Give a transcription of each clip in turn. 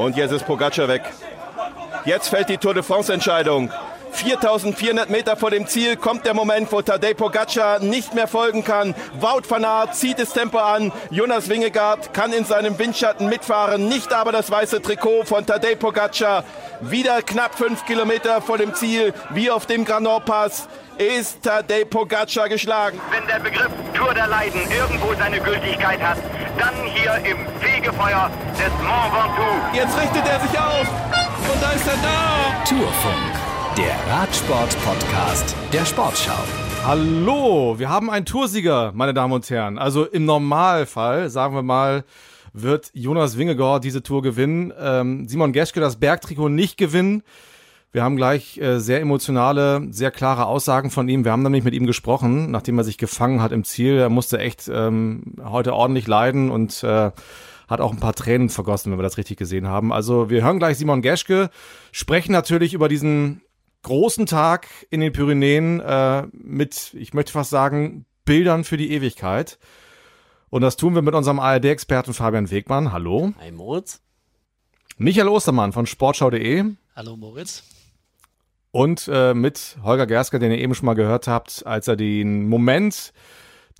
Und jetzt ist Pogacar weg. Jetzt fällt die Tour de France-Entscheidung. 4400 Meter vor dem Ziel kommt der Moment, wo Tadej Pogacar nicht mehr folgen kann. Wout van Aert zieht das Tempo an. Jonas Wingegaard kann in seinem Windschatten mitfahren, nicht aber das weiße Trikot von Tadej Pogacar. Wieder knapp fünf Kilometer vor dem Ziel, wie auf dem Grand Pass ist Tadej Pogacar geschlagen. Wenn der Begriff Tour der Leiden irgendwo seine Gültigkeit hat, dann hier im Fegefeuer des Mont Ventoux. Jetzt richtet er sich auf und da ist er da. Tourfunk, der Radsport-Podcast der Sportschau. Hallo, wir haben einen Toursieger, meine Damen und Herren. Also im Normalfall, sagen wir mal, wird Jonas Wingegaard diese Tour gewinnen. Ähm, Simon Geschke das Bergtrikot nicht gewinnen. Wir haben gleich äh, sehr emotionale, sehr klare Aussagen von ihm. Wir haben nämlich mit ihm gesprochen, nachdem er sich gefangen hat im Ziel. Er musste echt ähm, heute ordentlich leiden und äh, hat auch ein paar Tränen vergossen, wenn wir das richtig gesehen haben. Also wir hören gleich Simon Geschke, sprechen natürlich über diesen großen Tag in den Pyrenäen äh, mit, ich möchte fast sagen, Bildern für die Ewigkeit. Und das tun wir mit unserem ARD-Experten Fabian Wegmann. Hallo. Hi Moritz. Michael Ostermann von sportschau.de. Hallo Moritz. Und äh, mit Holger Gersker, den ihr eben schon mal gehört habt, als er den Moment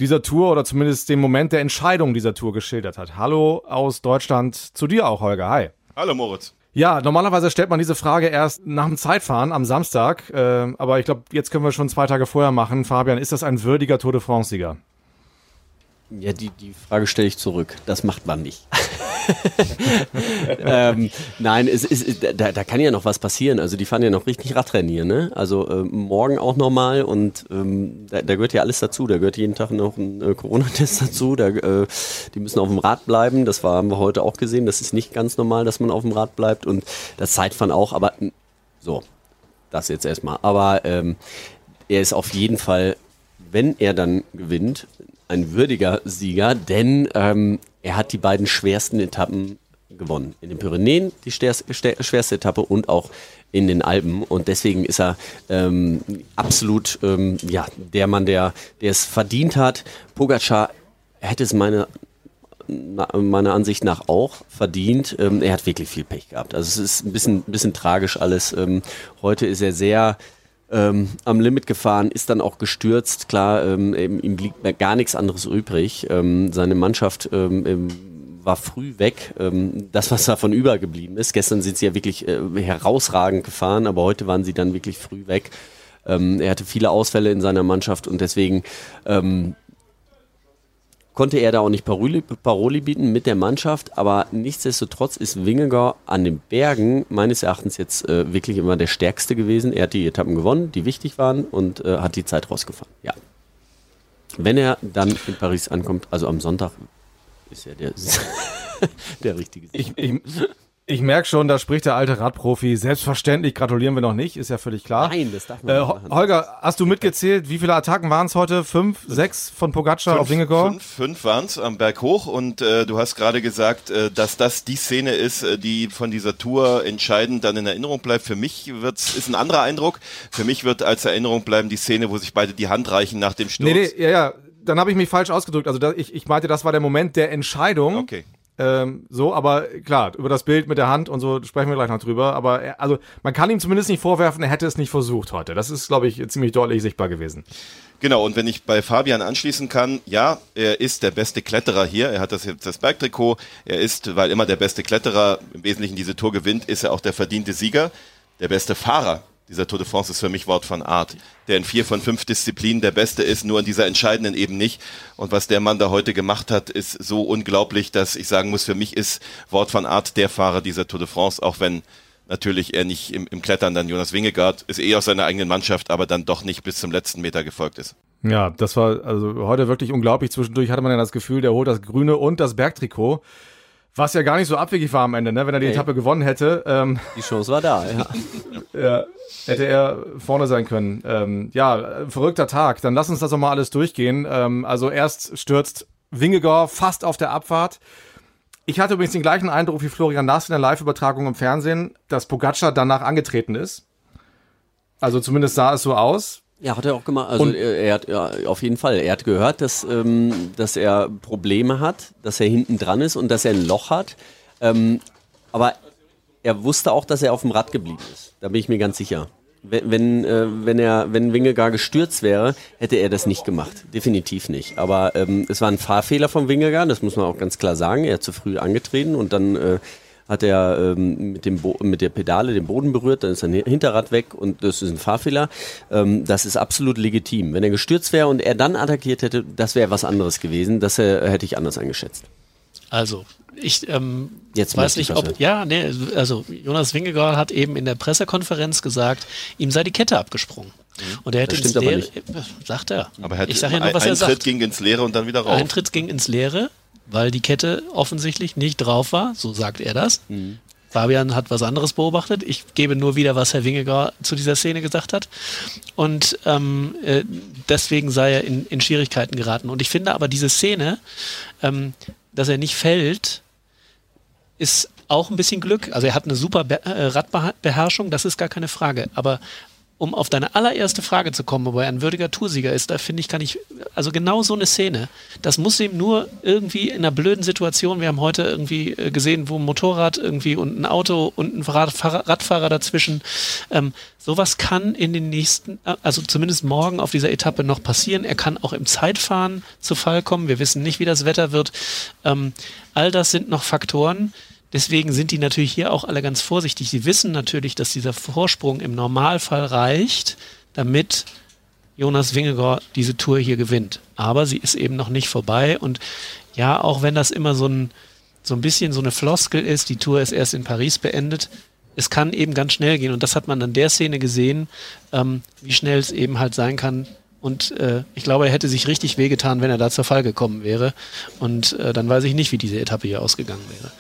dieser Tour oder zumindest den Moment der Entscheidung dieser Tour geschildert hat. Hallo aus Deutschland zu dir auch, Holger. Hi. Hallo Moritz. Ja, normalerweise stellt man diese Frage erst nach dem Zeitfahren am Samstag. Äh, aber ich glaube, jetzt können wir schon zwei Tage vorher machen. Fabian, ist das ein würdiger Tour de France-Sieger? Ja, die, die Frage stelle ich zurück. Das macht man nicht. ähm, nein, es ist, da, da kann ja noch was passieren. Also die fahren ja noch richtig Radrennen hier, ne? Also äh, morgen auch nochmal und ähm, da, da, gehört ja alles dazu. Da gehört jeden Tag noch ein äh, Corona-Test dazu. Da, äh, die müssen auf dem Rad bleiben. Das war, haben wir heute auch gesehen. Das ist nicht ganz normal, dass man auf dem Rad bleibt und das Zeitfahren auch. Aber so, das jetzt erstmal. Aber ähm, er ist auf jeden Fall, wenn er dann gewinnt, ein würdiger Sieger, denn ähm, er hat die beiden schwersten Etappen gewonnen. In den Pyrenäen die schwerste Etappe und auch in den Alpen. Und deswegen ist er ähm, absolut ähm, ja, der Mann, der, der es verdient hat. Pogacar hätte es meine, meiner Ansicht nach auch verdient. Ähm, er hat wirklich viel Pech gehabt. Also es ist ein bisschen, bisschen tragisch alles. Ähm, heute ist er sehr ähm, am Limit gefahren, ist dann auch gestürzt. Klar, ähm, ihm liegt gar nichts anderes übrig. Ähm, seine Mannschaft ähm, war früh weg. Ähm, das, was davon übergeblieben ist. Gestern sind sie ja wirklich äh, herausragend gefahren, aber heute waren sie dann wirklich früh weg. Ähm, er hatte viele Ausfälle in seiner Mannschaft und deswegen konnte er da auch nicht Paroli, Paroli, bieten mit der Mannschaft, aber nichtsdestotrotz ist Wingegar an den Bergen meines Erachtens jetzt äh, wirklich immer der Stärkste gewesen. Er hat die Etappen gewonnen, die wichtig waren und äh, hat die Zeit rausgefahren. Ja. Wenn er dann in Paris ankommt, also am Sonntag, ist er der, der richtige. Ich, ich, ich merke schon, da spricht der alte Radprofi. Selbstverständlich gratulieren wir noch nicht, ist ja völlig klar. Nein, das darf man äh, nicht Holger, hast du mitgezählt, wie viele Attacken waren es heute? Fünf, sechs von Pogacar auf Wingegor? Fünf, fünf waren es am Berg hoch und äh, du hast gerade gesagt, äh, dass das die Szene ist, äh, die von dieser Tour entscheidend dann in Erinnerung bleibt. Für mich wird's, ist ein anderer Eindruck. Für mich wird als Erinnerung bleiben die Szene, wo sich beide die Hand reichen nach dem Sturz. Nee, nee, ja, ja. Dann habe ich mich falsch ausgedrückt. Also da, ich, ich meinte, das war der Moment der Entscheidung. Okay. Ähm, so, aber klar, über das Bild mit der Hand und so sprechen wir gleich noch drüber. Aber er, also man kann ihm zumindest nicht vorwerfen, er hätte es nicht versucht heute. Das ist, glaube ich, ziemlich deutlich sichtbar gewesen. Genau, und wenn ich bei Fabian anschließen kann, ja, er ist der beste Kletterer hier. Er hat das jetzt das Bergtrikot. Er ist, weil immer der beste Kletterer im Wesentlichen diese Tour gewinnt, ist er auch der verdiente Sieger. Der beste Fahrer dieser Tour de France ist für mich Wort von Art, der in vier von fünf Disziplinen der Beste ist, nur in dieser entscheidenden eben nicht. Und was der Mann da heute gemacht hat, ist so unglaublich, dass ich sagen muss, für mich ist Wort von Art der Fahrer dieser Tour de France, auch wenn natürlich er nicht im, im Klettern dann Jonas Wingegaard ist eh aus seiner eigenen Mannschaft, aber dann doch nicht bis zum letzten Meter gefolgt ist. Ja, das war also heute wirklich unglaublich. Zwischendurch hatte man ja das Gefühl, der holt das Grüne und das Bergtrikot. Was ja gar nicht so abwegig war am Ende, ne? wenn er die hey. Etappe gewonnen hätte. Ähm, die Chance war da, ja. ja. Hätte er vorne sein können. Ähm, ja, verrückter Tag. Dann lass uns das doch mal alles durchgehen. Ähm, also erst stürzt Wingegor fast auf der Abfahrt. Ich hatte übrigens den gleichen Eindruck wie Florian Nass in der Live-Übertragung im Fernsehen, dass Pogacar danach angetreten ist. Also zumindest sah es so aus. Ja, hat er auch gemacht. Also er, er, hat ja, auf jeden Fall. Er hat gehört, dass, ähm, dass er Probleme hat, dass er hinten dran ist und dass er ein Loch hat. Ähm, aber er wusste auch, dass er auf dem Rad geblieben ist. Da bin ich mir ganz sicher. Wenn, wenn, äh, wenn er, wenn Wingegar gestürzt wäre, hätte er das nicht gemacht. Definitiv nicht. Aber ähm, es war ein Fahrfehler von Wingegar, das muss man auch ganz klar sagen. Er hat zu früh angetreten und dann äh, hat er ähm, mit, dem Bo mit der Pedale den Boden berührt, dann ist sein Hinterrad weg und das ist ein Fahrfehler. Ähm, das ist absolut legitim. Wenn er gestürzt wäre und er dann attackiert hätte, das wäre was anderes gewesen. Das äh, hätte ich anders eingeschätzt. Also, ich ähm, Jetzt weiß nicht, ob. Ja, nee, also Jonas Wingegaard hat eben in der Pressekonferenz gesagt, ihm sei die Kette abgesprungen. Und er hätte Das ins Leere. Sagt er. Aber er hat ich sage ja ein, nur, was ein er sagt. ging ins Leere und dann wieder rauf. Eintritt ging ins Leere, weil die Kette offensichtlich nicht drauf war, so sagt er das. Mhm. Fabian hat was anderes beobachtet. Ich gebe nur wieder, was Herr Wingegar zu dieser Szene gesagt hat. Und ähm, äh, deswegen sei er in, in Schwierigkeiten geraten. Und ich finde aber diese Szene, ähm, dass er nicht fällt, ist auch ein bisschen Glück. Also er hat eine super Be äh, Radbeherrschung, das ist gar keine Frage. Aber um auf deine allererste Frage zu kommen, ob er ein würdiger Toursieger ist, da finde ich, kann ich, also genau so eine Szene, das muss ihm nur irgendwie in einer blöden Situation, wir haben heute irgendwie äh, gesehen, wo ein Motorrad irgendwie und ein Auto und ein Radfahrer, dazwischen, ähm, sowas kann in den nächsten, äh, also zumindest morgen auf dieser Etappe noch passieren. Er kann auch im Zeitfahren zu Fall kommen. Wir wissen nicht, wie das Wetter wird. Ähm, all das sind noch Faktoren, Deswegen sind die natürlich hier auch alle ganz vorsichtig. Sie wissen natürlich, dass dieser Vorsprung im Normalfall reicht, damit Jonas Wingegaard diese Tour hier gewinnt. Aber sie ist eben noch nicht vorbei. Und ja, auch wenn das immer so ein, so ein bisschen so eine Floskel ist, die Tour ist erst in Paris beendet, es kann eben ganz schnell gehen. Und das hat man an der Szene gesehen, ähm, wie schnell es eben halt sein kann. Und äh, ich glaube, er hätte sich richtig wehgetan, wenn er da zur Fall gekommen wäre. Und äh, dann weiß ich nicht, wie diese Etappe hier ausgegangen wäre.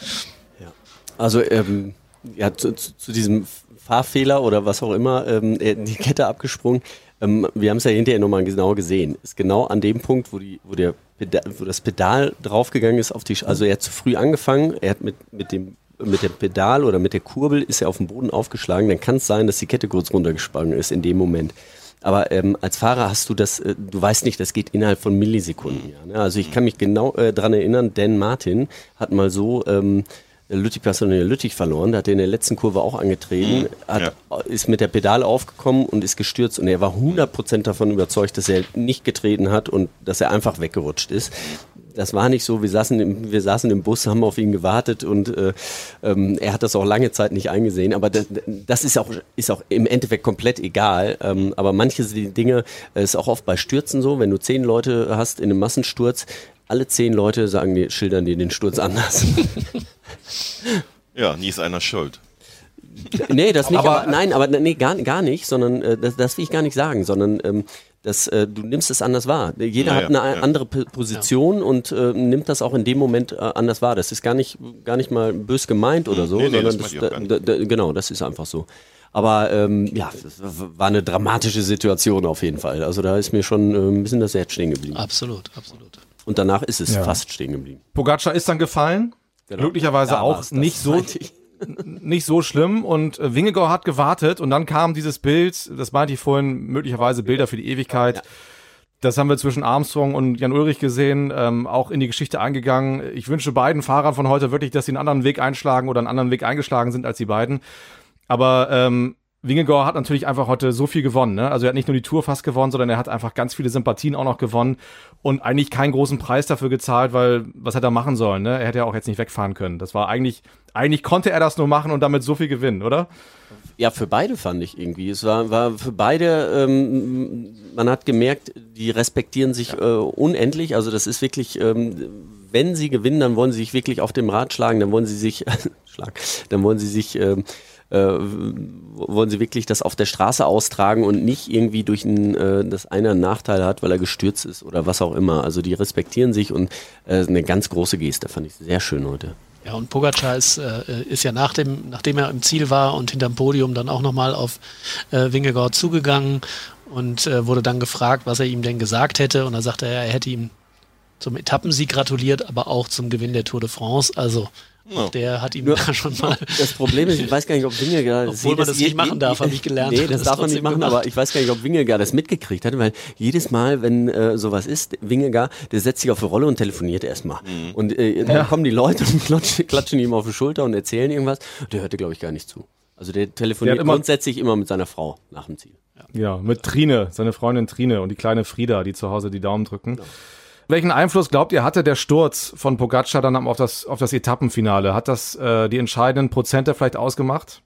Also ähm, ja, zu, zu, diesem Fahrfehler oder was auch immer, ähm, hat die Kette abgesprungen. Ähm, wir haben es ja hinterher nochmal genau gesehen. Ist genau an dem Punkt, wo, die, wo, der Pedal, wo das Pedal draufgegangen ist auf die, Sch- also er hat zu früh angefangen, er hat mit, mit dem mit dem Pedal oder mit der Kurbel ist er auf den Boden aufgeschlagen, dann kann es sein, dass die Kette kurz runtergesprungen ist in dem Moment. Aber ähm, als Fahrer hast du das, äh, du weißt nicht, das geht innerhalb von Millisekunden. Ja, ne? Also ich kann mich genau äh, dran erinnern, Dan Martin hat mal so ähm, Lüttich Personal Lüttich verloren, da hat er in der letzten Kurve auch angetreten, hat, ist mit der Pedale aufgekommen und ist gestürzt. Und er war 100% davon überzeugt, dass er nicht getreten hat und dass er einfach weggerutscht ist. Das war nicht so, wir saßen im, wir saßen im Bus, haben auf ihn gewartet und äh, ähm, er hat das auch lange Zeit nicht eingesehen, aber das, das ist, auch, ist auch im Endeffekt komplett egal. Ähm, aber manche Dinge äh, ist auch oft bei Stürzen so, wenn du zehn Leute hast in einem Massensturz, alle zehn Leute sagen dir, schildern dir den Sturz anders. Ja, nie ist einer schuld. nee, das nicht, Aber- aber, nein, aber nee, gar, gar nicht, sondern äh, das, das will ich gar nicht sagen, sondern ähm, das, äh, du nimmst es anders wahr. Jeder Ja, hat eine ja, ja. andere P Position und äh, nimmt das auch in dem Moment äh, anders wahr. Das ist gar nicht, gar nicht mal bös gemeint oder so, Nee, nee, das sondern das, da, da, genau, das ist einfach so. Aber ähm, ja, das war eine dramatische Situation auf jeden Fall. Also da ist mir schon äh, ein bisschen das Herz stehen geblieben. Absolut, absolut. Und danach ist es Ja. fast stehen geblieben. Pogacar ist dann gefallen. Glücklicherweise Da auch nicht so, nicht so schlimm. Und äh, Wingegaard hat gewartet und dann kam dieses Bild, das meinte ich vorhin, möglicherweise Bilder für die Ewigkeit. Das haben wir zwischen Armstrong und Jan Ulrich gesehen, ähm, auch in die Geschichte eingegangen. Ich wünsche beiden Fahrern von heute wirklich, dass sie einen anderen Weg einschlagen oder einen anderen Weg eingeschlagen sind als die beiden. Aber ähm, Wingegaard hat natürlich einfach heute so viel gewonnen. Ne? Also er hat nicht nur die Tour fast gewonnen, sondern er hat einfach ganz viele Sympathien auch noch gewonnen und eigentlich keinen großen Preis dafür gezahlt, weil was hätte er machen sollen? Ne? Er hätte ja auch jetzt nicht wegfahren können. Das war eigentlich, eigentlich konnte er das nur machen und damit so viel gewinnen, oder? Ja, für beide fand ich irgendwie. Es war, war für beide, ähm, man hat gemerkt, die respektieren sich äh, unendlich. Also das ist wirklich, ähm, wenn sie gewinnen, dann wollen sie sich wirklich auf dem Rad schlagen, dann wollen sie sich, Schlag, dann wollen sie sich, ähm, äh, wollen sie wirklich das auf der Straße austragen und nicht irgendwie durch ein, äh, dass einer einen Nachteil hat, weil er gestürzt ist oder was auch immer. Also die respektieren sich und äh, eine ganz große Geste, fand ich sehr schön heute. Ja, und Pogacar ist, äh, ist ja nach dem, nachdem er im Ziel war und hinterm Podium dann auch nochmal auf äh, Wingegaard zugegangen und äh, wurde dann gefragt, was er ihm denn gesagt hätte. Und da sagte er, er hätte ihm zum Etappensieg gratuliert, aber auch zum Gewinn der Tour de France. Also Auch Der hat ihm da schon mal. Das Problem ist, ich weiß gar nicht, ob Wingegaard Obwohl man das nicht machen darf, habe ich gelernt. Nee, das Hat darf man nicht machen, gemacht. aber ich weiß gar nicht, ob Wingegaard das mitgekriegt hat, weil jedes Mal, wenn äh, sowas ist, Wingegaard, der setzt sich auf die Rolle und telefoniert erstmal. Und äh, dann kommen die Leute und klatschen, klatschen ihm auf die Schulter und erzählen irgendwas. Der hörte, glaube ich, gar nicht zu. Also der telefoniert Der immer- grundsätzlich immer mit seiner Frau nach dem Ziel. Ja, mit Trine, seine Freundin Trine und die kleine Frieda, die zu Hause die Daumen drücken. Welchen Einfluss glaubt ihr, hatte der Sturz von Pogacar dann auf das, auf das Etappenfinale? Hat das äh, die entscheidenden Prozente vielleicht ausgemacht?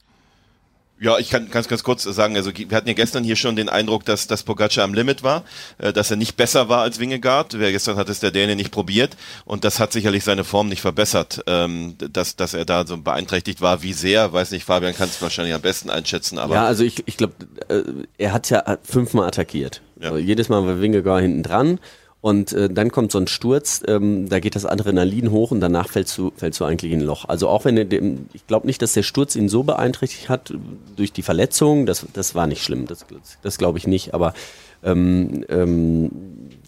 Ja, ich kann ganz, ganz kurz sagen, also wir hatten ja gestern hier schon den Eindruck, dass, dass Pogacar am Limit war, äh, dass er nicht besser war als Wingegaard. Wer gestern hat es der Däne nicht probiert und das hat sicherlich seine Form nicht verbessert, ähm, dass, dass er da so beeinträchtigt war. Wie sehr, weiß nicht, Fabian kann es wahrscheinlich am besten einschätzen, aber Ja, also ich, ich glaube, äh, er hat ja fünfmal attackiert. Ja. Also jedes Mal war Wingegaard hinten dran. Und äh, dann kommt so ein Sturz, ähm, da geht das Adrenalin hoch und danach fällst du, fällst du eigentlich in ein Loch. Also auch wenn er dem, ich glaube nicht, dass der Sturz ihn so beeinträchtigt hat durch die Verletzung, das, das war nicht schlimm, das, das glaube ich nicht, aber ähm, ähm,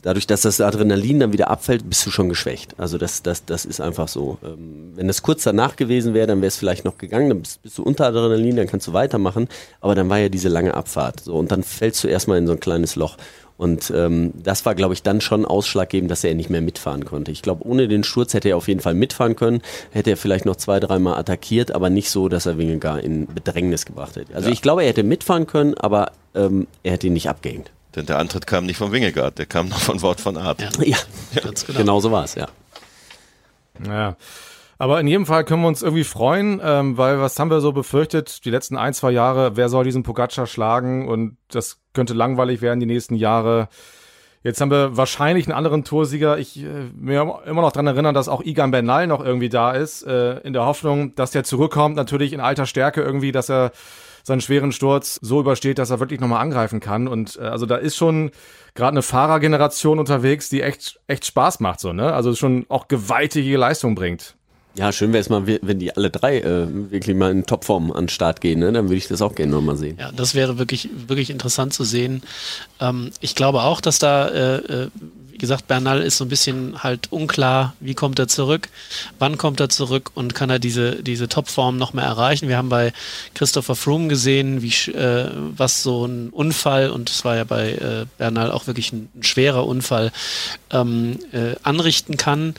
dadurch, dass das Adrenalin dann wieder abfällt, bist du schon geschwächt. Also das, das, das ist einfach so. Ähm, wenn das kurz danach gewesen wäre, dann wäre es vielleicht noch gegangen, dann bist, bist du unter Adrenalin, dann kannst du weitermachen, aber dann war ja diese lange Abfahrt. So, und dann fällst du erstmal in so ein kleines Loch. Und ähm, das war, glaube ich, dann schon ausschlaggebend, dass er nicht mehr mitfahren konnte. Ich glaube, ohne den Sturz hätte er auf jeden Fall mitfahren können, hätte er vielleicht noch zwei, dreimal attackiert, aber nicht so, dass er Wingegaard in Bedrängnis gebracht hätte. Also Ja. ich glaube, er hätte mitfahren können, aber ähm, er hätte ihn nicht abgehängt. denn der Antritt kam nicht von Wingegaard, der kam noch von Wort von Art. Ja. Ja, Ganz genau. genau so war es, ja. Ja. Aber in jedem Fall können wir uns irgendwie freuen, ähm, weil was haben wir so befürchtet, die letzten ein, zwei Jahre, wer soll diesen Pogacar schlagen und das könnte langweilig werden die nächsten Jahre. Jetzt haben wir wahrscheinlich einen anderen Toursieger. Ich äh, mir immer noch dran erinnern, dass auch Igan Bernal noch irgendwie da ist, äh, in der Hoffnung, dass der zurückkommt, natürlich in alter Stärke irgendwie, dass er seinen schweren Sturz so übersteht, dass er wirklich nochmal angreifen kann. Und äh, also da ist schon gerade eine Fahrergeneration unterwegs, die echt, echt Spaß macht, so, ne? Also schon auch gewaltige Leistung bringt. Ja, schön wäre es mal, wenn die alle drei äh, wirklich mal in Topform an den Start gehen, ne? dann würde ich das auch gerne nochmal sehen. Ja, das wäre wirklich, wirklich interessant zu sehen. Ähm, ich glaube auch, dass da, äh, äh, wie gesagt, Bernal ist so ein bisschen halt unklar, wie kommt er zurück, wann kommt er zurück und kann er diese, diese Topform noch mehr erreichen. Wir haben bei Christopher Froome gesehen, wie, äh, was so ein Unfall, und es war ja bei äh, Bernal auch wirklich ein, ein schwerer Unfall, ähm, äh, anrichten kann.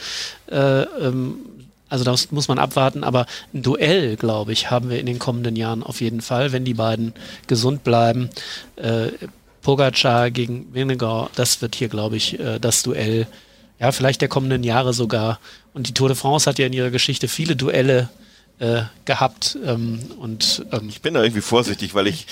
Äh, ähm, also das muss man abwarten, aber ein Duell, glaube ich, haben wir in den kommenden Jahren auf jeden Fall, wenn die beiden gesund bleiben. Äh, Pogacar gegen Winnegar, das wird hier, glaube ich, äh, das Duell, ja, vielleicht der kommenden Jahre sogar. Und die Tour de France hat ja in ihrer Geschichte viele Duelle äh, gehabt. Ähm, und ähm, Ich bin da irgendwie vorsichtig, weil ich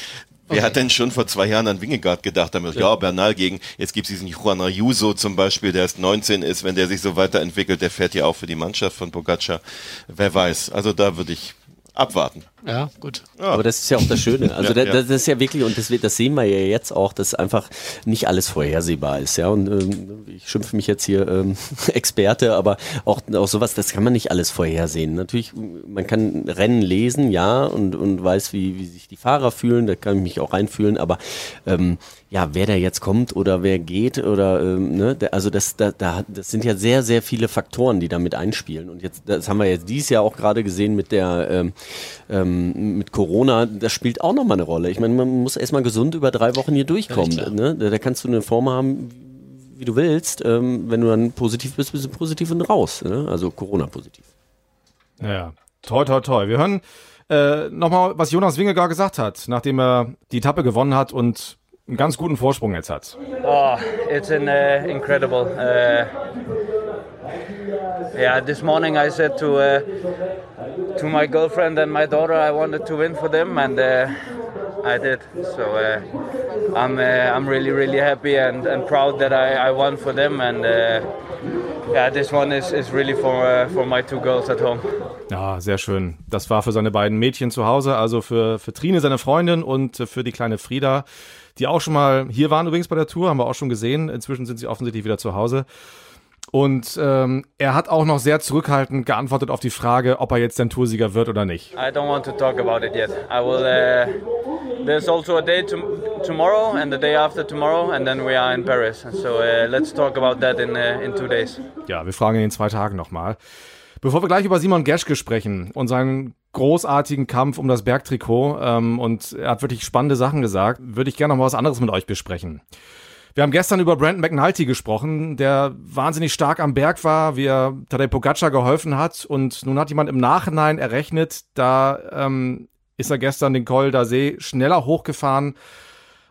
Wer hat denn schon vor zwei Jahren an Wingegaard gedacht? Da gesagt, ja, Bernal gegen, jetzt gibt es diesen Juan Ayuso zum Beispiel, der erst 19 ist, wenn der sich so weiterentwickelt, der fährt ja auch für die Mannschaft von Pogacar. Wer weiß. Also da würde ich abwarten. Ja, gut. Aber das ist ja auch das Schöne. Also Ja, da, ja. das ist ja wirklich, und das, das sehen wir ja jetzt auch, dass einfach nicht alles vorhersehbar ist. Ja, und ähm, ich schimpfe mich jetzt hier ähm, Experte, aber auch, auch sowas, das kann man nicht alles vorhersehen. Natürlich, man kann Rennen lesen, ja, und, und weiß, wie, wie sich die Fahrer fühlen, da kann ich mich auch reinfühlen, aber ähm, ja, wer da jetzt kommt oder wer geht oder ähm, ne, der, also das, da, da, das sind ja sehr, sehr viele Faktoren, die da mit einspielen. Und jetzt, das haben wir jetzt dieses Jahr auch gerade gesehen mit der ähm, ähm, mit Corona, das spielt auch nochmal eine Rolle. Ich meine, man muss erstmal gesund über drei Wochen hier durchkommen. klar. ne? da, da kannst du eine Form haben, wie du willst. Ähm, wenn du dann positiv bist, bist du positiv und raus. Ne? Also Corona-positiv. Ja, toi, toi, toi. Wir hören äh, nochmal, was Jonas Wingegaard gesagt hat, nachdem er die Etappe gewonnen hat und einen ganz guten Vorsprung jetzt hat. Oh, it's an, uh, incredible. Uh, yeah, this morning I said to uh, to my girlfriend and my daughter I wanted to win for them, and uh, I did. So uh, I'm uh, I'm really really happy and, and proud that I, I won for them, and uh, yeah, this one is, is really for uh, for my two girls at home. Ja, sehr schön. Das war für seine beiden Mädchen zu Hause, also für, für Trine, seine Freundin, und für die kleine Frieda, die auch schon mal hier waren übrigens bei der Tour, haben wir auch schon gesehen. Inzwischen sind sie offensichtlich wieder zu Hause. Und ähm, er hat auch noch sehr zurückhaltend geantwortet auf die Frage, ob er jetzt denn Toursieger wird oder nicht. I don't want to talk about it yet. I will. Uh, there's also a day to, tomorrow and the day after tomorrow, and then we are in Paris. So uh, let's talk about that in uh, in two days. Ja, wir fragen ihn in zwei Tagen nochmal. Bevor wir gleich über Simon Geschke sprechen und seinen großartigen Kampf um das Bergtrikot, ähm, und er hat wirklich spannende Sachen gesagt, würde ich gerne noch mal was anderes mit euch besprechen. Wir haben gestern über Brandon McNulty gesprochen, der wahnsinnig stark am Berg war, wie er Tadej Pogacar geholfen hat. Und nun hat jemand im Nachhinein errechnet, da ähm, ist er gestern den Col d'Azé schneller hochgefahren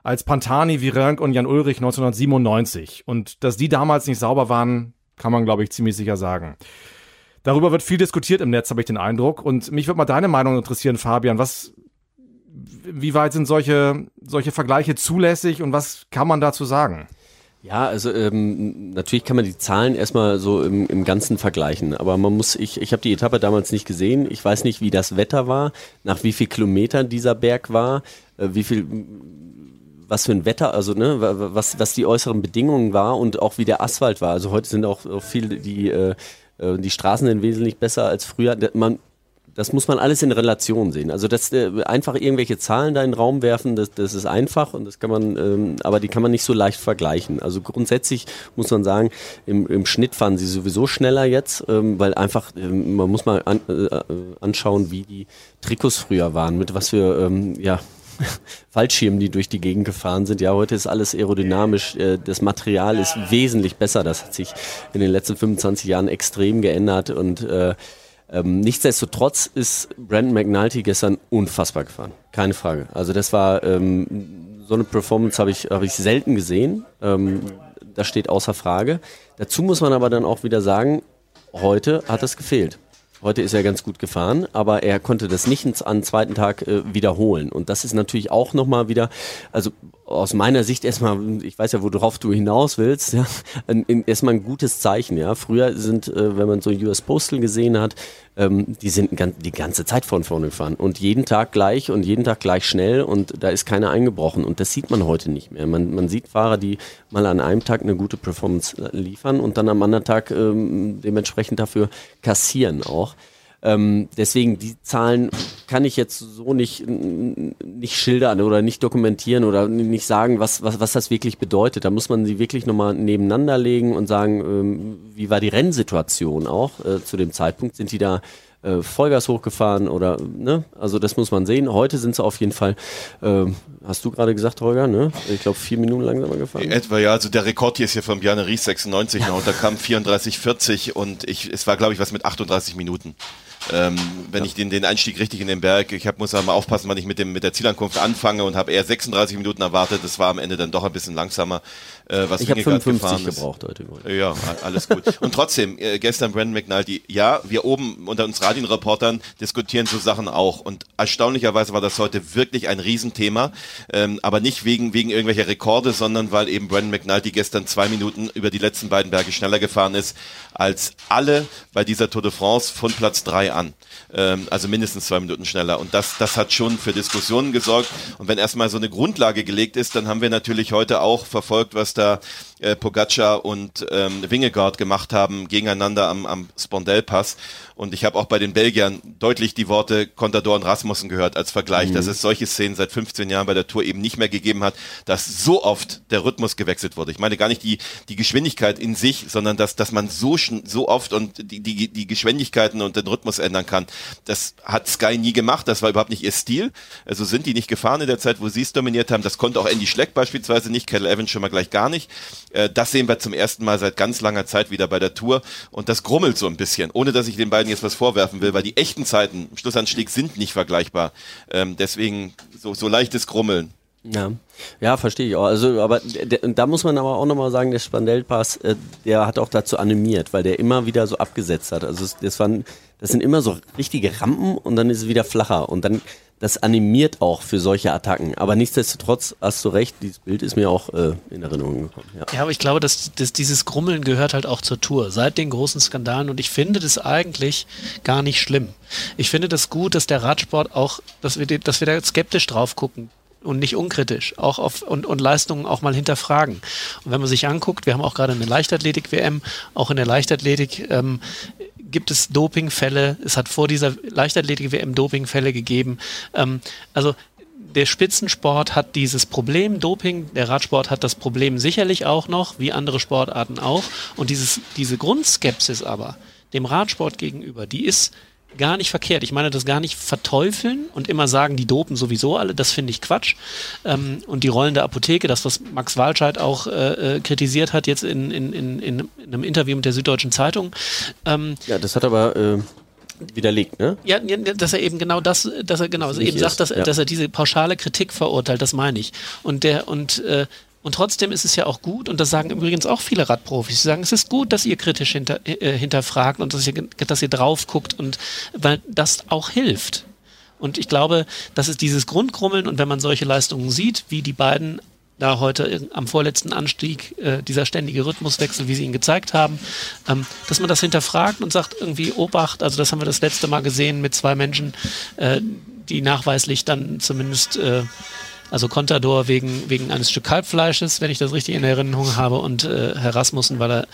als Pantani, Virenque und Jan Ulrich 1997. Und dass die damals nicht sauber waren, kann man, glaube ich, ziemlich sicher sagen. Darüber wird viel diskutiert im Netz, habe ich den Eindruck. Und mich würde mal deine Meinung interessieren, Fabian. Was, wie weit sind solche, solche Vergleiche zulässig und was kann man dazu sagen? Ja, also ähm, natürlich kann man die Zahlen erstmal so im, im Ganzen vergleichen, aber man muss, ich, ich habe die Etappe damals nicht gesehen, ich weiß nicht, wie das Wetter war, nach wie viel Kilometern dieser Berg war, äh, wie viel was für ein Wetter, also ne, was, was die äußeren Bedingungen war und auch wie der Asphalt war. Also heute sind auch, viele die äh, äh, die Straßen sind wesentlich besser als früher. Man, das muss man alles in Relation sehen. Also das äh, einfach irgendwelche Zahlen da in den Raum werfen, das, das ist einfach und das kann man, ähm, aber die kann man nicht so leicht vergleichen. Also grundsätzlich muss man sagen, im, im Schnitt fahren sie sowieso schneller jetzt, ähm, weil einfach ähm, man muss mal an, äh, anschauen, wie die Trikots früher waren, mit was für ähm, ja Fallschirmen, die durch die Gegend gefahren sind. Ja, heute ist alles aerodynamisch. Äh, das Material ist wesentlich besser. Das hat sich in den letzten 25 Jahren extrem geändert und äh, ähm, nichtsdestotrotz ist Brandon McNulty gestern unfassbar gefahren. Keine Frage. Also das war ähm, so eine Performance habe ich, hab ich selten gesehen. Ähm, das steht außer Frage. Dazu muss man aber dann auch wieder sagen, heute hat es gefehlt. Heute ist er ganz gut gefahren, aber er konnte das nicht am zweiten Tag äh, wiederholen. Und das ist natürlich auch nochmal wieder, also aus meiner Sicht erstmal, ich weiß ja, worauf du hinaus willst, ja, erstmal ein gutes Zeichen. Ja. Früher sind, äh, wenn man so US Postal gesehen hat, ähm, die sind die ganze Zeit von vorne gefahren und jeden Tag gleich und jeden Tag gleich schnell und da ist keiner eingebrochen und das sieht man heute nicht mehr. Man, man sieht Fahrer, die mal an einem Tag eine gute Performance äh, liefern und dann am anderen Tag ähm, dementsprechend dafür kassieren auch. Ähm, deswegen, die Zahlen kann ich jetzt so nicht, nicht schildern oder nicht dokumentieren oder nicht sagen, was, was, was das wirklich bedeutet. Da muss man sie wirklich nochmal nebeneinander legen und sagen, ähm, wie war die Rennsituation auch äh, zu dem Zeitpunkt? Sind die da äh, Vollgas hochgefahren oder, ne? Also das muss man sehen. Heute sind sie auf jeden Fall, äh, hast du gerade gesagt, Holger, ne? Ich glaube, vier Minuten langsamer gefahren. Etwa, ja. Also der Rekord hier ist hier von Bjarne Ries 96 noch und da kam 34,40 und ich, es war, glaube ich, was mit 38 Minuten. Ähm, wenn ja. ich den, den Einstieg richtig in den Berg, ich hab, muss mal aufpassen, wann ich mit, dem, mit der Zielankunft anfange und habe eher 36 Minuten erwartet. Das war am Ende dann doch ein bisschen langsamer. Äh, was ich habe 55 gebraucht heute. Ja, alles gut. und trotzdem, äh, gestern Brandon McNulty, ja, wir oben unter uns Radienreportern diskutieren so Sachen auch. Und erstaunlicherweise war das heute wirklich ein Riesenthema. Ähm, aber nicht wegen, wegen irgendwelcher Rekorde, sondern weil eben Brandon McNulty gestern zwei Minuten über die letzten beiden Berge schneller gefahren ist als alle bei dieser Tour de France von Platz drei an. Ähm, also mindestens zwei Minuten schneller. Und das, das hat schon für Diskussionen gesorgt. Und wenn erstmal so eine Grundlage gelegt ist, dann haben wir natürlich heute auch verfolgt, was da äh, Pogacar und ähm, Wingegaard gemacht haben gegeneinander am, am Spondell-Pass. Und ich habe auch bei den Belgiern deutlich die Worte Contador und Rasmussen gehört als Vergleich, mhm. dass es solche Szenen seit 15 Jahren bei der Tour eben nicht mehr gegeben hat, dass so oft der Rhythmus gewechselt wurde. Ich meine gar nicht die, die Geschwindigkeit in sich, sondern dass, dass man so, so oft und die, die, die Geschwindigkeiten und den Rhythmus ändern kann. Das hat Sky nie gemacht, das war überhaupt nicht ihr Stil. Also sind die nicht gefahren in der Zeit, wo sie es dominiert haben. Das konnte auch Andy Schleck beispielsweise nicht, Kettle Evans schon mal gleich gar nicht. Äh, das sehen wir zum ersten Mal seit ganz langer Zeit wieder bei der Tour und das grummelt so ein bisschen, ohne dass ich den beiden jetzt was vorwerfen will, weil die echten Zeiten im Schlussanstieg sind nicht vergleichbar. Ähm, deswegen so, so leichtes Grummeln. Ja, ja, verstehe ich auch. Also, aber da muss man aber auch nochmal sagen, der Spandellpass, äh, der hat auch dazu animiert, weil der immer wieder so abgesetzt hat. Also das waren, das sind immer so richtige Rampen und dann ist es wieder flacher und dann das animiert auch für solche Attacken. Aber nichtsdestotrotz hast du recht, dieses Bild ist mir auch äh, in Erinnerung gekommen. Ja. ja, aber ich glaube, dass, dass dieses Grummeln gehört halt auch zur Tour, seit den großen Skandalen. Und ich finde das eigentlich gar nicht schlimm. Ich finde das gut, dass der Radsport auch, dass wir, dass wir da skeptisch drauf gucken und nicht unkritisch auch auf und, und Leistungen auch mal hinterfragen. Und wenn man sich anguckt, wir haben auch gerade eine Leichtathletik-WM, auch in der Leichtathletik ähm, gibt es Dopingfälle. Es hat vor dieser Leichtathletik-WM Dopingfälle gegeben. Ähm, also der Spitzensport hat dieses Problem Doping, der Radsport hat das Problem sicherlich auch noch, wie andere Sportarten auch. Und dieses, diese Grundskepsis aber, dem Radsport gegenüber, die ist gar nicht verkehrt. Ich meine das gar nicht verteufeln und immer sagen, die dopen sowieso alle, das finde ich Quatsch. Ähm, und die rollende Apotheke, das, was Max Walscheid auch äh, äh kritisiert hat, jetzt in, in, in, in einem Interview mit der Süddeutschen Zeitung. Ähm, ja, das hat aber äh, widerlegt, ne? Ja, dass er eben genau das, dass er genau, also eben sagt, dass, ja. dass er diese pauschale Kritik verurteilt, das meine ich. Und der, und äh, und trotzdem ist es ja auch gut, und das sagen übrigens auch viele Radprofis, sie sagen, es ist gut, dass ihr kritisch hinter, äh, hinterfragt und dass ihr, dass ihr drauf guckt und weil das auch hilft. Und ich glaube, das ist dieses Grundgrummeln und wenn man solche Leistungen sieht, wie die beiden da heute am vorletzten Anstieg, äh, dieser ständige Rhythmuswechsel, wie sie ihn gezeigt haben, ähm, dass man das hinterfragt und sagt irgendwie, Obacht, also das haben wir das letzte Mal gesehen mit zwei Menschen, äh, die nachweislich dann zumindest äh, also Contador wegen, wegen eines Stück Kalbfleisches, wenn ich das richtig in Erinnerung habe, und äh, Herr Rasmussen, weil er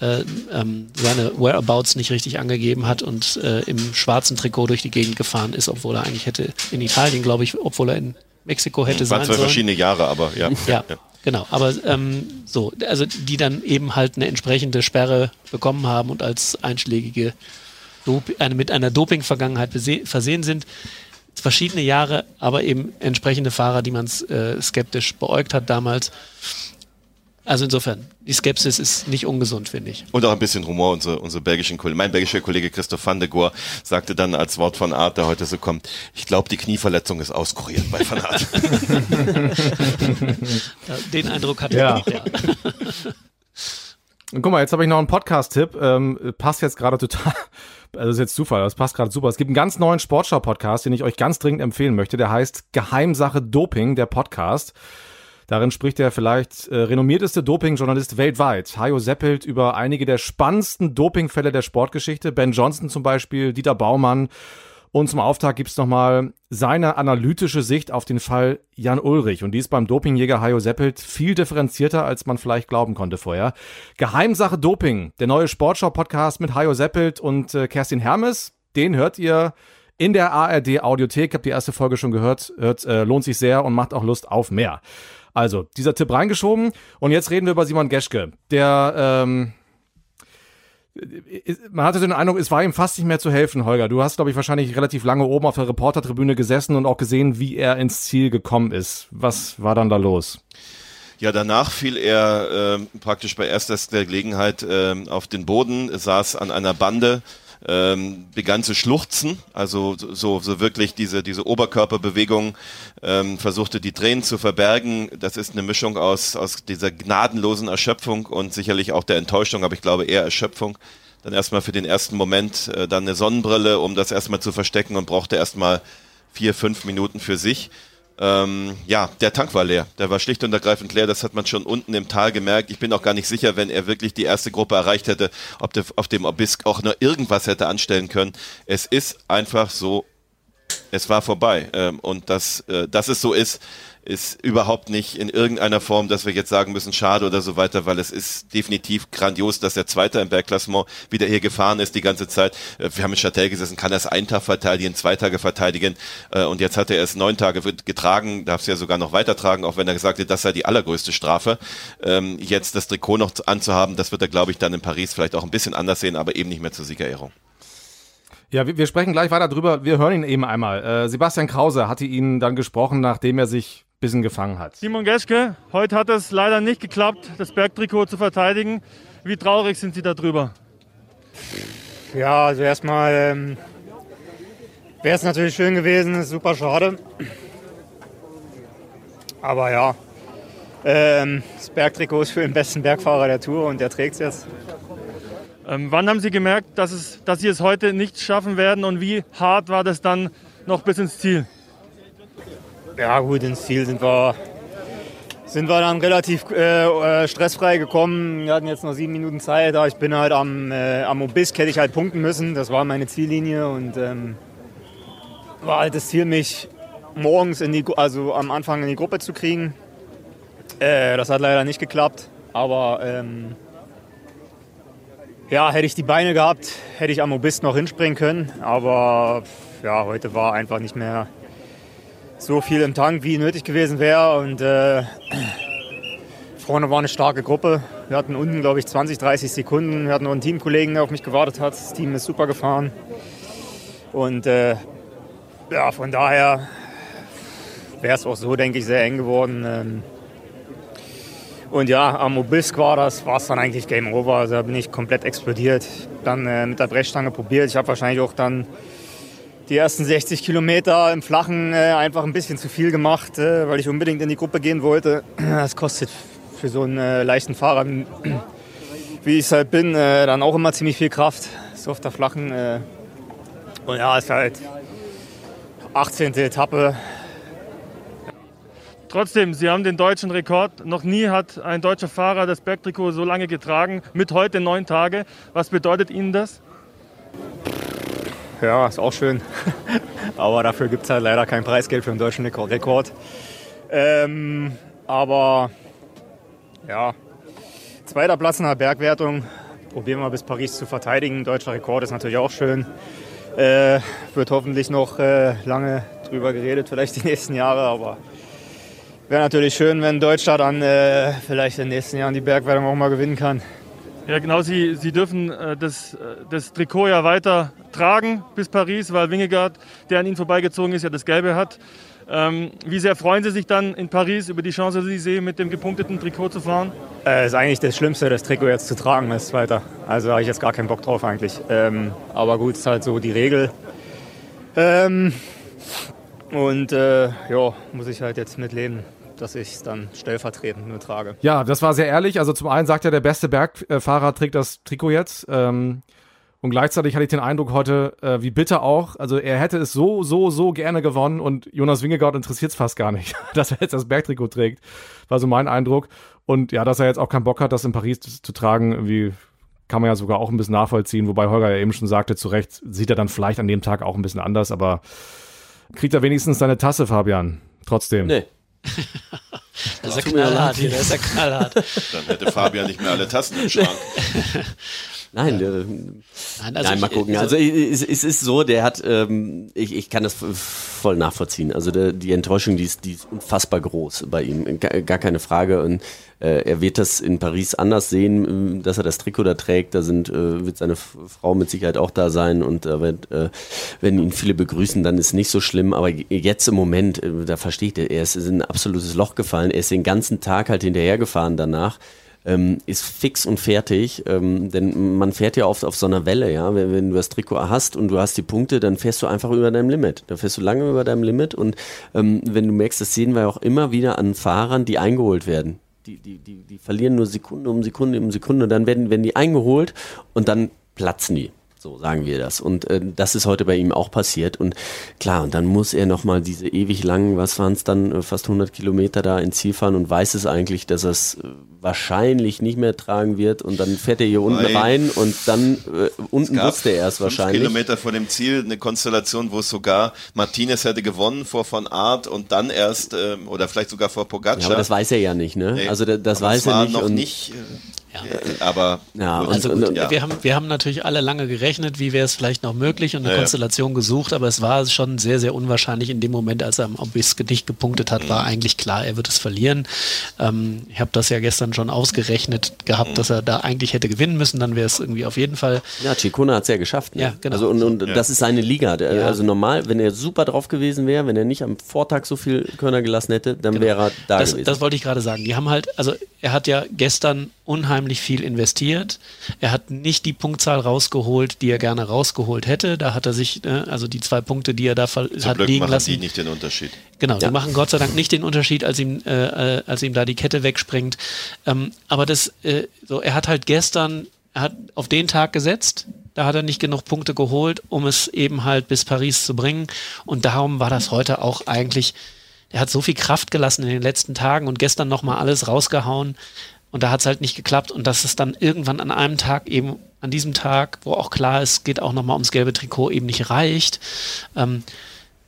äh, ähm, seine Whereabouts nicht richtig angegeben hat und äh, im schwarzen Trikot durch die Gegend gefahren ist, obwohl er eigentlich hätte in Italien, glaube ich, obwohl er in Mexiko hätte sein sollen. War zwei verschiedene Jahre, aber ja. ja. ja. Genau, aber ähm, so, also die dann eben halt eine entsprechende Sperre bekommen haben und als einschlägige Dop eine, mit einer Doping-Vergangenheit versehen sind verschiedene Jahre, aber eben entsprechende Fahrer, die man äh, skeptisch beäugt hat damals. Also insofern, die Skepsis ist nicht ungesund, finde ich. Und auch ein bisschen Humor. Unsere, unsere belgischen Kollegen, mein belgischer Kollege Christoph van de Goor sagte dann als Wort von Art, der heute so kommt, ich glaube, die Knieverletzung ist auskuriert bei Van Art. Den Eindruck hatte ja. ich ja. Und guck mal, jetzt habe ich noch einen Podcast-Tipp. Ähm, passt jetzt gerade total. Also ist jetzt Zufall, das passt gerade super. Es gibt einen ganz neuen Sportschau-Podcast, den ich euch ganz dringend empfehlen möchte. Der heißt Geheimsache Doping, der Podcast. Darin spricht der vielleicht äh, renommierteste Doping-Journalist weltweit, Hajo Seppelt, über einige der spannendsten Dopingfälle der Sportgeschichte. Ben Johnson zum Beispiel, Dieter Baumann und zum Auftakt gibt's nochmal seine analytische Sicht auf den Fall Jan Ulrich. Und die ist beim Dopingjäger Hajo Seppelt viel differenzierter, als man vielleicht glauben konnte vorher. Geheimsache Doping, der neue Sportschau-Podcast mit Hajo Seppelt und äh, Kerstin Hermes. Den hört ihr in der ARD Audiothek. Habt die erste Folge schon gehört. Hört, äh, lohnt sich sehr und macht auch Lust auf mehr. Also, dieser Tipp reingeschoben. Und jetzt reden wir über Simon Geschke. Der, ähm, man hatte den Eindruck, es war ihm fast nicht mehr zu helfen, Holger. Du hast, glaube ich, wahrscheinlich relativ lange oben auf der Reportertribüne gesessen und auch gesehen, wie er ins Ziel gekommen ist. Was war dann da los? Ja, danach fiel er äh, praktisch bei erster Gelegenheit äh, auf den Boden, saß an einer Bande, ähm, begann zu schluchzen, also so, so wirklich diese, diese Oberkörperbewegung, ähm, versuchte die Tränen zu verbergen. Das ist eine Mischung aus, aus dieser gnadenlosen Erschöpfung und sicherlich auch der Enttäuschung, aber ich glaube eher Erschöpfung. Dann erstmal für den ersten Moment äh, dann eine Sonnenbrille, um das erstmal zu verstecken und brauchte erstmal vier, fünf Minuten für sich. Ähm, ja, der Tank war leer. Der war schlicht und ergreifend leer. Das hat man schon unten im Tal gemerkt. Ich bin auch gar nicht sicher, wenn er wirklich die erste Gruppe erreicht hätte, ob der, auf dem Obisk auch nur irgendwas hätte anstellen können. Es ist einfach so, es war vorbei. Ähm, und dass, äh, dass es so ist, ist überhaupt nicht in irgendeiner Form, dass wir jetzt sagen müssen, schade oder so weiter, weil es ist definitiv grandios, dass der Zweite im Bergklassement wieder hier gefahren ist die ganze Zeit. Äh, wir haben in Châtel gesessen, kann er es einen Tag verteidigen, zwei Tage verteidigen äh, und jetzt hat er es neun Tage getragen, darf es ja sogar noch weitertragen, auch wenn er gesagt hat, das sei die allergrößte Strafe. Ähm, jetzt das Trikot noch anzuhaben, das wird er, glaube ich, dann in Paris vielleicht auch ein bisschen anders sehen, aber eben nicht mehr zur Siegerehrung. Ja, wir, sprechen gleich weiter drüber. Wir hören ihn eben einmal. Äh, Sebastian Krause hatte ihn dann gesprochen, nachdem er sich bisschen gefangen hat. Simon Geschke, heute hat es leider nicht geklappt, das Bergtrikot zu verteidigen. Wie traurig sind Sie darüber? Ja, also erstmal ähm, wäre es natürlich schön gewesen, ist super schade. Aber ja, ähm, das Bergtrikot ist für den besten Bergfahrer der Tour und der trägt es jetzt. Ähm, wann haben Sie gemerkt, dass, es, dass Sie es heute nicht schaffen werden und wie hart war das dann noch bis ins Ziel? Ja gut, ins Ziel sind wir, sind wir dann relativ äh, äh, stressfrei gekommen. Wir hatten jetzt noch sieben Minuten Zeit, aber ich bin halt am, äh, am Obisk, hätte ich halt punkten müssen. Das war meine Ziellinie und ähm, war halt das Ziel, mich morgens in die, also am Anfang in die Gruppe zu kriegen. Äh, das hat leider nicht geklappt, aber ähm, ja, hätte ich die Beine gehabt, hätte ich am Obisk noch hinspringen können. Aber ja, heute war einfach nicht mehr so viel im Tank, wie nötig gewesen wäre. Und äh, vorne war eine starke Gruppe. Wir hatten unten, glaube ich, 20, 30 Sekunden. Wir hatten noch einen Teamkollegen, der auf mich gewartet hat. Das Team ist super gefahren. Und äh, ja, von daher wäre es auch so, denke ich, sehr eng geworden. Ähm, und ja, am Obisk war das, war es dann eigentlich Game Over. Also da bin ich komplett explodiert. Dann äh, mit der Brechstange probiert. Ich habe wahrscheinlich auch dann die ersten 60 Kilometer im Flachen äh, einfach ein bisschen zu viel gemacht, äh, weil ich unbedingt in die Gruppe gehen wollte. Das kostet für so einen äh, leichten Fahrer, wie ich es halt bin, äh, dann auch immer ziemlich viel Kraft. So auf der Flachen. Äh. und ja, es ist halt 18. Etappe. Trotzdem, Sie haben den deutschen Rekord. Noch nie hat ein deutscher Fahrer das Bergtrikot so lange getragen, mit heute neun Tage. Was bedeutet Ihnen das? Ja, ist auch schön. aber dafür gibt es halt leider kein Preisgeld für einen deutschen Rekord. Ähm, aber ja, zweiter Platz in der Bergwertung. Probieren wir bis Paris zu verteidigen. Deutscher Rekord ist natürlich auch schön. Äh, wird hoffentlich noch äh, lange drüber geredet, vielleicht die nächsten Jahre, aber wäre natürlich schön, wenn Deutschland dann äh, vielleicht in den nächsten Jahren die Bergwertung auch mal gewinnen kann. Ja, genau. Sie, Sie dürfen äh, das, äh, das Trikot ja weiter tragen bis Paris, weil Wingegaard, der an Ihnen vorbeigezogen ist, ja das Gelbe hat. Ähm, wie sehr freuen Sie sich dann in Paris über die Chance, die Sie sehen, mit dem gepunkteten Trikot zu fahren? Äh, ist eigentlich das Schlimmste, das Trikot jetzt zu tragen als Zweiter. Also habe ich jetzt gar keinen Bock drauf eigentlich. Ähm, aber gut, ist halt so die Regel. Ähm, und äh, ja, muss ich halt jetzt mitleben dass ich es dann stellvertretend nur trage. Ja, das war sehr ehrlich. Also zum einen sagt er, der beste Bergfahrer trägt das Trikot jetzt. Ähm, und gleichzeitig hatte ich den Eindruck heute, äh, wie bitter auch, also er hätte es so, so, so gerne gewonnen und Jonas Wingegaard interessiert es fast gar nicht, dass er jetzt das Bergtrikot trägt. War so mein Eindruck. Und ja, dass er jetzt auch keinen Bock hat, das in Paris zu, zu tragen, irgendwie kann man ja sogar auch ein bisschen nachvollziehen, wobei Holger ja eben schon sagte, zu Recht sieht er dann vielleicht an dem Tag auch ein bisschen anders, aber kriegt er wenigstens seine Tasse, Fabian? Trotzdem. Nee. das ist ja knallhart hier, das ist ja knallhart. Dann hätte Fabian nicht mehr alle Tassen im Schrank. Nein, ja. Nein, also Nein, mal gucken. Also, also es, es, ist so, der hat, ähm, ich, ich kann das voll nachvollziehen. Also der, die Enttäuschung, die ist, die ist unfassbar groß bei ihm, gar, keine Frage. Und äh, er wird das in Paris anders sehen, äh, dass er das Trikot da trägt. Da sind, äh, wird seine Frau mit Sicherheit auch da sein und da wird, äh, wenn ihn viele begrüßen, dann ist nicht so schlimm. Aber jetzt im Moment, äh, da versteht er, er ist in ein absolutes Loch gefallen. Er ist den ganzen Tag halt hinterhergefahren danach ähm, ist fix und fertig, ähm, denn man fährt ja oft auf so einer Welle, ja, wenn, wenn, du das Trikot hast und du hast die Punkte, dann fährst du einfach über deinem Limit, dann fährst du lange über deinem Limit und ähm, wenn du merkst, das sehen wir auch immer wieder an Fahrern, die eingeholt werden. Die, die, die, die verlieren nur Sekunde um Sekunde um Sekunde, dann werden, werden die eingeholt und dann platzen die. So sagen wir das. Und äh, das ist heute bei ihm auch passiert. Und klar, und dann muss er nochmal diese ewig langen, was waren es dann, äh, fast 100 Kilometer da ins Ziel fahren und weiß es eigentlich, dass er es äh, wahrscheinlich nicht mehr tragen wird. Und dann fährt er hier unten Nein. rein und dann äh, unten wusste er es wahrscheinlich. Kilometer vor dem Ziel eine Konstellation, wo es sogar Martinez hätte gewonnen vor von Art und dann erst, äh, oder vielleicht sogar vor Pogacar. Ja, aber das weiß er ja nicht, ne? Nee, also das, das weiß er nicht. Noch nicht ja. aber ja, und, also, und, ja. wir, haben, wir haben natürlich alle lange gerechnet, wie wäre es vielleicht noch möglich und eine ja, Konstellation gesucht, aber es war schon sehr, sehr unwahrscheinlich in dem Moment, als er am Obis nicht gepunktet hat, mhm. war eigentlich klar, er wird es verlieren. Ähm, ich habe das ja gestern schon ausgerechnet gehabt, dass er da eigentlich hätte gewinnen müssen, dann wäre es irgendwie auf jeden Fall. Ja, Chikona hat es ja geschafft. Ne? Ja, genau. Also und, und das ist seine Liga. Also normal, wenn er super drauf gewesen wäre, wenn er nicht am Vortag so viel Körner gelassen hätte, dann genau. wäre er da das, gewesen. Das wollte ich gerade sagen. Die haben halt, also er hat ja gestern unheimlich viel investiert. Er hat nicht die Punktzahl rausgeholt, die er gerne rausgeholt hätte. Da hat er sich, äh, also die zwei Punkte, die er da Zum hat Glück liegen machen lassen. die nicht den Unterschied. Genau, ja. die machen Gott sei Dank nicht den Unterschied, als ihm, äh, äh, als ihm da die Kette wegspringt. Ähm, aber das, äh, so, er hat halt gestern, er hat auf den Tag gesetzt. Da hat er nicht genug Punkte geholt, um es eben halt bis Paris zu bringen. Und darum war das heute auch eigentlich er hat so viel Kraft gelassen in den letzten Tagen und gestern nochmal alles rausgehauen. Und da hat es halt nicht geklappt. Und dass es dann irgendwann an einem Tag eben, an diesem Tag, wo auch klar ist, geht auch nochmal ums gelbe Trikot, eben nicht reicht. Ähm,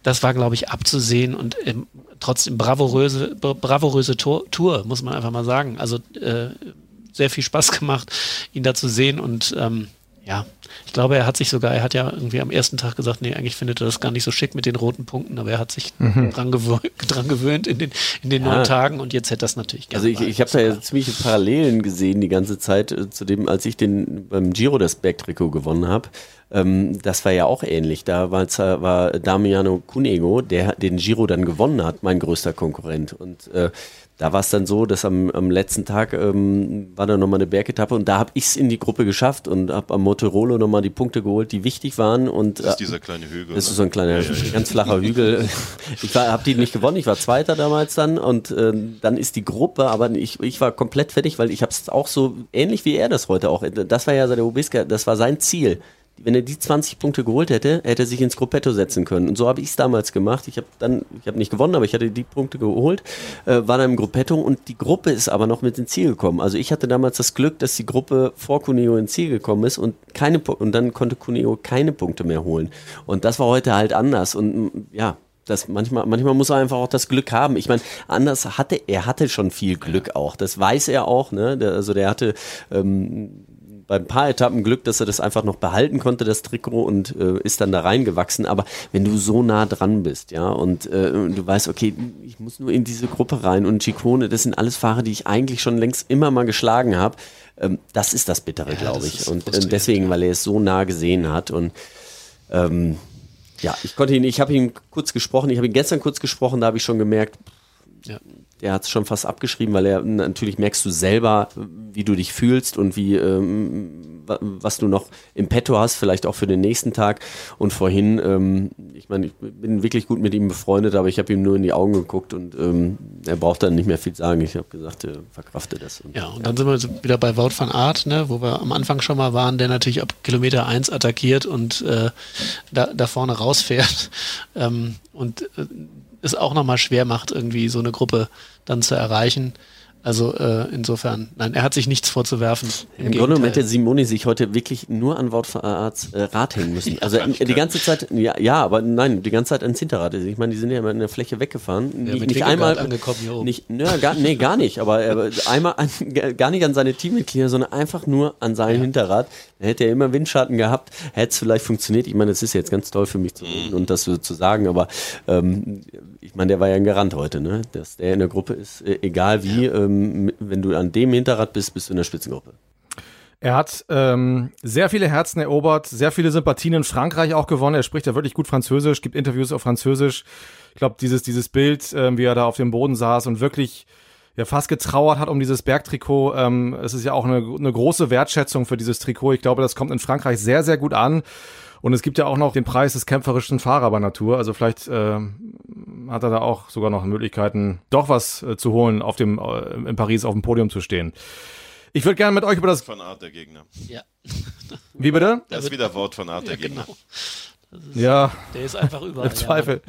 das war, glaube ich, abzusehen und ähm, trotzdem bravouröse, bravouröse Tour, Tour, muss man einfach mal sagen. Also äh, sehr viel Spaß gemacht, ihn da zu sehen und ähm, Ja, ich glaube, er hat sich sogar, er hat ja irgendwie am ersten Tag gesagt, nee, eigentlich findet er das gar nicht so schick mit den roten Punkten, aber er hat sich Mhm. dran, gewöhnt, dran gewöhnt in den, in den Ja. neun Tagen und jetzt hätte das natürlich gerne Also ich, ich habe da ja ziemliche Parallelen gesehen die ganze Zeit äh, zu dem, als ich den beim Giro das Bergtrikot gewonnen habe. Ähm, das war ja auch ähnlich. Da war, war Damiano Cunego, der den Giro dann gewonnen hat, mein größter Konkurrent. Und äh, da war es dann so, dass am, am letzten Tag ähm, war da nochmal eine Bergetappe und da habe ich es in die Gruppe geschafft und habe am Motorolo nochmal die Punkte geholt, die wichtig waren. Und, Das ist äh, dieser kleine Hügel. das ne? ist so ein kleiner, Ja, ja, ganz flacher Hügel. Ich habe die nicht gewonnen, ich war Zweiter damals dann und ähm, dann ist die Gruppe, aber ich, ich war komplett fertig, weil ich habe es auch so ähnlich wie er das heute auch. Das war ja der Obiska, das war sein Ziel. Wenn er die 20 Punkte geholt hätte, hätte er sich ins Gruppetto setzen können. Und so habe ich es damals gemacht. Ich habe dann, ich habe nicht gewonnen, aber ich hatte die Punkte geholt, äh, war dann im Gruppetto und die Gruppe ist aber noch mit ins Ziel gekommen. Also ich hatte damals das Glück, dass die Gruppe vor Cuneo ins Ziel gekommen ist und keine und dann konnte Cuneo keine Punkte mehr holen. Und das war heute halt anders. Und mm, ja, das manchmal, manchmal muss er einfach auch das Glück haben. Ich meine, anders hatte er hatte schon viel Glück auch. Das weiß er auch. Ne? Der, also der hatte ähm, bei ein paar Etappen Glück, dass er das einfach noch behalten konnte, das Trikot, und äh, ist dann da reingewachsen. Aber wenn du so nah dran bist, ja, und äh, du weißt, okay, ich muss nur in diese Gruppe rein und Chicone, das sind alles Fahrer, die ich eigentlich schon längst immer mal geschlagen habe. Ähm, das ist das Bittere, Ja, glaube ich. Und äh, deswegen, weil er es so nah gesehen hat und ähm, ja, ich konnte ihn, ich habe ihn kurz gesprochen, ich habe ihn gestern kurz gesprochen, da habe ich schon gemerkt, Ja. der hat es schon fast abgeschrieben, weil er natürlich merkst du selber, wie du dich fühlst und wie ähm, wa- was du noch im Petto hast, vielleicht auch für den nächsten Tag. Und vorhin, ähm, ich meine, ich bin wirklich gut mit ihm befreundet, aber ich habe ihm nur in die Augen geguckt und ähm, er braucht dann nicht mehr viel sagen. Ich habe gesagt, äh, verkrafte das. Und, Ja, und dann sind wir wieder bei Wout van Aert, ne, wo wir am Anfang schon mal waren, der natürlich ab Kilometer 1 attackiert und äh, da, da vorne rausfährt ähm, und äh, es auch nochmal schwer macht, irgendwie so eine Gruppe dann zu erreichen. Also äh, insofern, nein, er hat sich nichts vorzuwerfen. Im Grunde genommen hätte Simoni sich heute wirklich nur an Wout van Aerts äh, Rad hängen müssen. Also äh, die ganze Zeit, ja, ja, aber nein, die ganze Zeit ans Hinterrad. Also Ich meine, die sind ja immer in der Fläche weggefahren. Ja, nicht, einmal angekommen hier oben. Nicht, nö, gar, nee, gar nicht. Aber er, einmal an, gar nicht an seine Teammitglieder, sondern einfach nur an sein Hinterrad. Da hätte er immer Windschatten gehabt, hätte es vielleicht funktioniert. Ich meine, das ist jetzt ganz toll für mich zu reden und das so zu sagen, aber ähm, ich meine, der war ja ein Garant heute, ne? Dass der in der Gruppe ist, äh, egal wie, ähm, wenn du an dem Hinterrad bist, bist du in der Spitzengruppe. Er hat ähm, sehr viele Herzen erobert, sehr viele Sympathien in Frankreich auch gewonnen. Er spricht ja wirklich gut Französisch, gibt Interviews auf Französisch. Ich glaube, dieses, dieses Bild, ähm, wie er da auf dem Boden saß und wirklich ja fast getrauert hat um dieses Bergtrikot. Ähm, es ist ja auch eine, eine große Wertschätzung für dieses Trikot. Ich glaube, das kommt in Frankreich sehr, sehr gut an. Und es gibt ja auch noch den Preis des kämpferischen Fahrer bei Natur. Also vielleicht ähm, hat er da auch sogar noch Möglichkeiten, doch was äh, zu holen, auf dem, äh, in Paris auf dem Podium zu stehen. Ich würde gerne mit euch über das. Von Art der Gegner. Ja, Wie bitte? Das ist wieder Wort von Art der ja Gegner. genau. Ja, Der ist einfach überall. im Zweifel.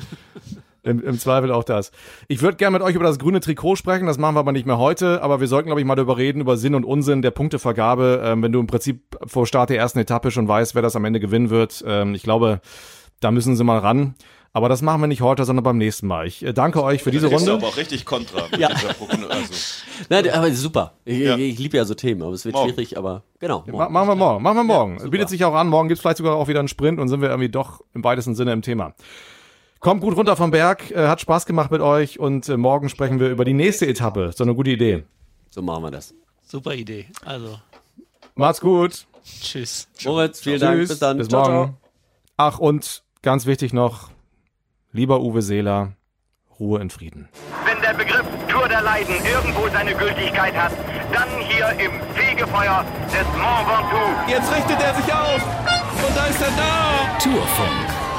Im, Im Zweifel auch das. Ich würde gerne mit euch über das grüne Trikot sprechen, das machen wir aber nicht mehr heute, aber wir sollten, glaube ich, mal darüber reden, über Sinn und Unsinn der Punktevergabe, ähm, wenn du im Prinzip vor Start der ersten Etappe schon weißt, wer das am Ende gewinnen wird. Ähm, ich glaube, da müssen sie mal ran. Aber das machen wir nicht heute, sondern beim nächsten Mal. Ich äh, danke euch für diese gibst du Runde. aber auch richtig Kontra mit Ja. dieser Prognose. Also, Nein, aber super. Ich, Ja. ich, liebe ja so Themen, aber es wird Morgen. schwierig, aber genau. Ma machen wir morgen. Machen wir morgen. super. Bietet sich auch an. Morgen gibt's vielleicht sogar auch wieder einen Sprint und sind wir irgendwie doch im weitesten Sinne im Thema. Kommt gut runter vom Berg. Äh, hat Spaß gemacht mit euch und äh, morgen sprechen wir über die nächste Etappe. So eine gute Idee. So machen wir das. Super Idee. Also, Macht's gut. tschüss. Moritz, vielen Dank. Tschüss. Bis dann. Bis Ciao, morgen. ciao. Ach, und ganz wichtig noch, lieber Uwe Seeler, Ruhe in Frieden. Wenn der Begriff Tour der Leiden irgendwo seine Gültigkeit hat, dann hier im Fegefeuer des Mont Ventoux. Jetzt richtet er sich auf. Und da ist er da. Tourfunk,